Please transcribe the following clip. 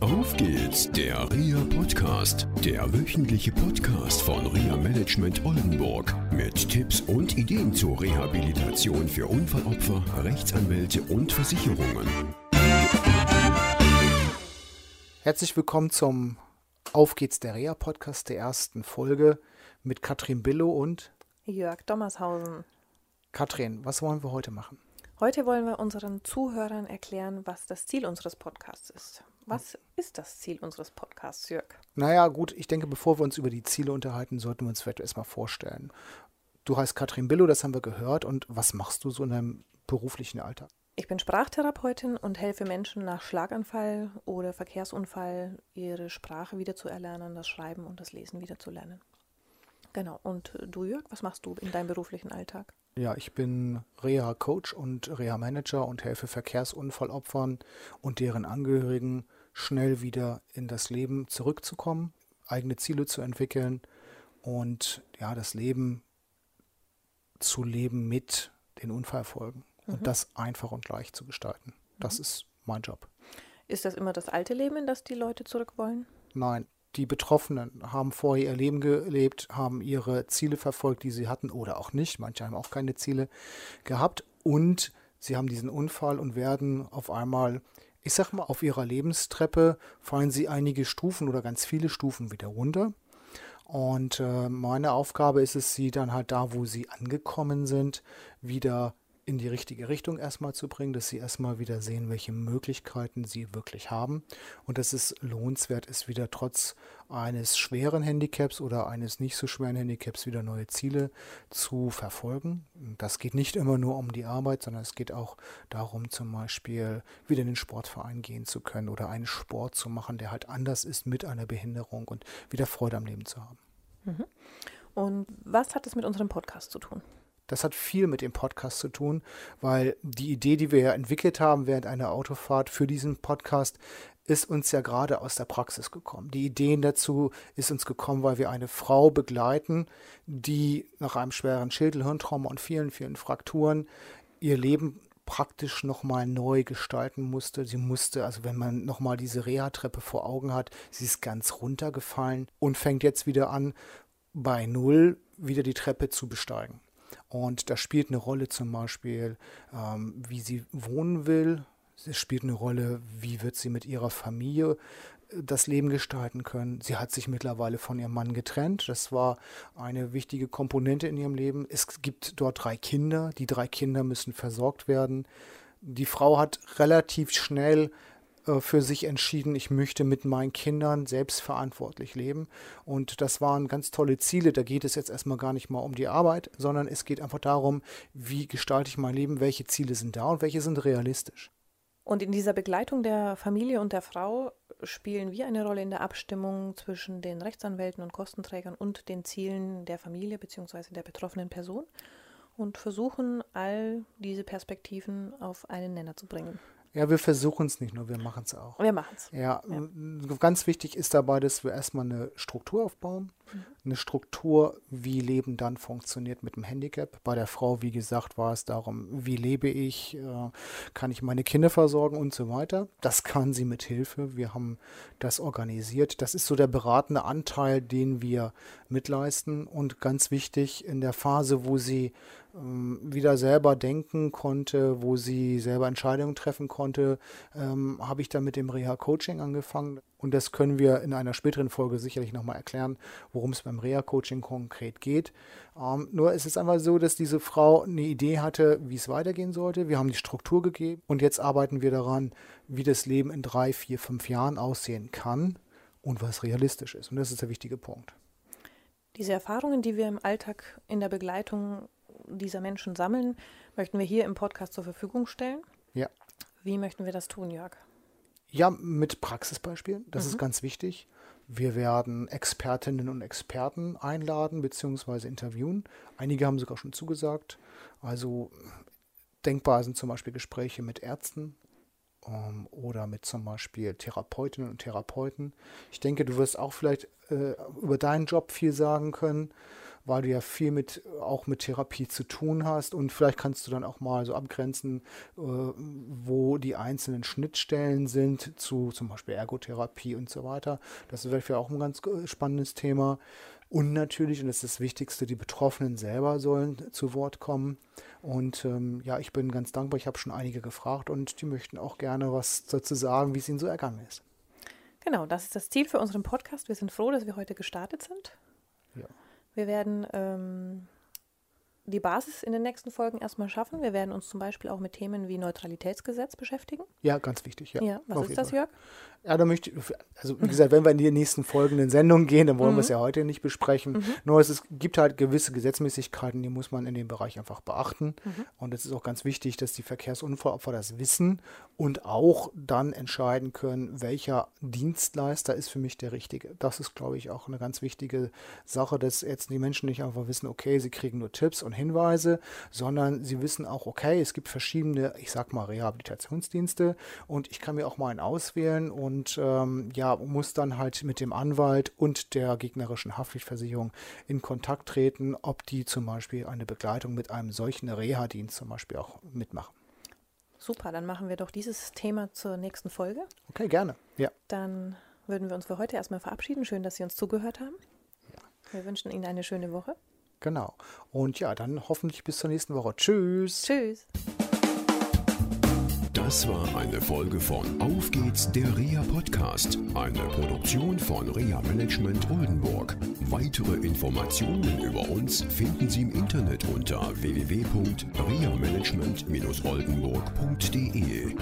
Auf geht's, der RIA Podcast, der wöchentliche Podcast von RIA Management Oldenburg mit Tipps und Ideen zur Rehabilitation für Unfallopfer, Rechtsanwälte und Versicherungen. Herzlich willkommen zum Auf geht's, der RIA Podcast der ersten Folge mit Katrin Billow und Jörg Dommershausen. Katrin, was wollen wir heute machen? Heute wollen wir unseren Zuhörern erklären, was das Ziel unseres Podcasts ist. Was ist das Ziel unseres Podcasts, Jörg? Naja, gut, ich denke, bevor wir uns über die Ziele unterhalten, sollten wir uns vielleicht erstmal vorstellen. Du heißt Katrin Billow, das haben wir gehört. Und was machst du so in deinem beruflichen Alltag? Ich bin Sprachtherapeutin und helfe Menschen nach Schlaganfall oder Verkehrsunfall ihre Sprache wieder zu erlernen, das Schreiben und das Lesen wieder zu lernen. Genau. Und du, Jörg, was machst du in deinem beruflichen Alltag? Ja, ich bin Reha-Coach und Reha-Manager und helfe Verkehrsunfallopfern und deren Angehörigen schnell wieder in das Leben zurückzukommen, eigene Ziele zu entwickeln und ja, das Leben zu leben mit den Unfallfolgen mhm. und das einfach und leicht zu gestalten. Das mhm. ist mein Job. Ist das immer das alte Leben, in das die Leute zurück wollen? Nein, die Betroffenen haben vorher ihr Leben gelebt, haben ihre Ziele verfolgt, die sie hatten oder auch nicht. Manche haben auch keine Ziele gehabt und sie haben diesen Unfall und werden auf einmal, ich sag mal, auf ihrer Lebenstreppe fallen sie einige Stufen oder ganz viele Stufen wieder runter. Und äh, meine Aufgabe ist es, sie dann halt da, wo sie angekommen sind, wieder in die richtige Richtung erstmal zu bringen, dass sie erstmal wieder sehen, welche Möglichkeiten sie wirklich haben und dass es lohnenswert ist, wieder trotz eines schweren Handicaps oder eines nicht so schweren Handicaps wieder neue Ziele zu verfolgen. Das geht nicht immer nur um die Arbeit, sondern es geht auch darum, zum Beispiel wieder in den Sportverein gehen zu können oder einen Sport zu machen, der halt anders ist mit einer Behinderung und wieder Freude am Leben zu haben. Mhm. Und was hat es mit unserem Podcast zu tun? Das hat viel mit dem Podcast zu tun, weil die Idee, die wir ja entwickelt haben während einer Autofahrt für diesen Podcast, ist uns ja gerade aus der Praxis gekommen. Die Ideen dazu ist uns gekommen, weil wir eine Frau begleiten, die nach einem schweren Schädelhirntrauma und vielen, vielen Frakturen ihr Leben praktisch nochmal neu gestalten musste. Sie musste, also wenn man nochmal diese Reha-Treppe vor Augen hat, sie ist ganz runtergefallen und fängt jetzt wieder an, bei Null wieder die Treppe zu besteigen. Und da spielt eine Rolle zum Beispiel, ähm, wie sie wohnen will. Es spielt eine Rolle, wie wird sie mit ihrer Familie äh, das Leben gestalten können. Sie hat sich mittlerweile von ihrem Mann getrennt. Das war eine wichtige Komponente in ihrem Leben. Es gibt dort drei Kinder. Die drei Kinder müssen versorgt werden. Die Frau hat relativ schnell für sich entschieden, ich möchte mit meinen Kindern selbstverantwortlich leben. Und das waren ganz tolle Ziele. Da geht es jetzt erstmal gar nicht mal um die Arbeit, sondern es geht einfach darum, wie gestalte ich mein Leben, welche Ziele sind da und welche sind realistisch. Und in dieser Begleitung der Familie und der Frau spielen wir eine Rolle in der Abstimmung zwischen den Rechtsanwälten und Kostenträgern und den Zielen der Familie bzw. der betroffenen Person und versuchen all diese Perspektiven auf einen Nenner zu bringen. Ja, wir versuchen es nicht nur, wir machen es auch. Wir machen es. Ja, ja, ganz wichtig ist dabei, dass wir erstmal eine Struktur aufbauen. Mhm. Eine Struktur, wie Leben dann funktioniert mit dem Handicap. Bei der Frau, wie gesagt, war es darum, wie lebe ich, äh, kann ich meine Kinder versorgen und so weiter. Das kann sie mit Hilfe. Wir haben das organisiert. Das ist so der beratende Anteil, den wir mitleisten. Und ganz wichtig, in der Phase, wo sie wieder selber denken konnte, wo sie selber Entscheidungen treffen konnte, ähm, habe ich dann mit dem Reha-Coaching angefangen. Und das können wir in einer späteren Folge sicherlich nochmal erklären, worum es beim Reha-Coaching konkret geht. Ähm, nur ist es einfach so, dass diese Frau eine Idee hatte, wie es weitergehen sollte. Wir haben die Struktur gegeben und jetzt arbeiten wir daran, wie das Leben in drei, vier, fünf Jahren aussehen kann und was realistisch ist. Und das ist der wichtige Punkt. Diese Erfahrungen, die wir im Alltag in der Begleitung dieser Menschen sammeln, möchten wir hier im Podcast zur Verfügung stellen. Ja. Wie möchten wir das tun, Jörg? Ja, mit Praxisbeispielen. Das mhm. ist ganz wichtig. Wir werden Expertinnen und Experten einladen bzw. interviewen. Einige haben sogar schon zugesagt. Also denkbar sind zum Beispiel Gespräche mit Ärzten ähm, oder mit zum Beispiel Therapeutinnen und Therapeuten. Ich denke, du wirst auch vielleicht äh, über deinen Job viel sagen können weil du ja viel mit auch mit Therapie zu tun hast und vielleicht kannst du dann auch mal so abgrenzen, äh, wo die einzelnen Schnittstellen sind zu zum Beispiel Ergotherapie und so weiter. Das wäre vielleicht auch ein ganz äh, spannendes Thema. Und natürlich, und das ist das Wichtigste, die Betroffenen selber sollen zu Wort kommen. Und ähm, ja, ich bin ganz dankbar. Ich habe schon einige gefragt und die möchten auch gerne was dazu sagen, wie es ihnen so ergangen ist. Genau, das ist das Ziel für unseren Podcast. Wir sind froh, dass wir heute gestartet sind. Ja. Wir werden ähm, die Basis in den nächsten Folgen erstmal schaffen. Wir werden uns zum Beispiel auch mit Themen wie Neutralitätsgesetz beschäftigen. Ja, ganz wichtig. Ja, Ja, was Auf ist das, Fall. Jörg? Ja, da möchte ich, also wie gesagt, wenn wir in die nächsten folgenden Sendungen gehen, dann wollen wir es ja heute nicht besprechen. Nur es ist, gibt halt gewisse Gesetzmäßigkeiten, die muss man in dem Bereich einfach beachten. Und es ist auch ganz wichtig, dass die Verkehrsunfallopfer das wissen und auch dann entscheiden können, welcher Dienstleister ist für mich der richtige. Das ist, glaube ich, auch eine ganz wichtige Sache, dass jetzt die Menschen nicht einfach wissen, okay, sie kriegen nur Tipps und Hinweise, sondern sie wissen auch, okay, es gibt verschiedene, ich sag mal, Rehabilitationsdienste und ich kann mir auch mal einen auswählen und ähm, ja, muss dann halt mit dem Anwalt und der gegnerischen Haftpflichtversicherung in Kontakt treten, ob die zum Beispiel eine Begleitung mit einem solchen Reha-Dienst zum Beispiel auch mitmachen. Super, dann machen wir doch dieses Thema zur nächsten Folge. Okay, gerne. Ja, Dann würden wir uns für heute erstmal verabschieden. Schön, dass Sie uns zugehört haben. Wir wünschen Ihnen eine schöne Woche. Genau. Und ja, dann hoffentlich bis zur nächsten Woche. Tschüss. Tschüss. Das war eine Folge von Auf geht's, der REA Podcast, eine Produktion von REA Management Oldenburg. Weitere Informationen über uns finden Sie im Internet unter www.reamanagement-oldenburg.de.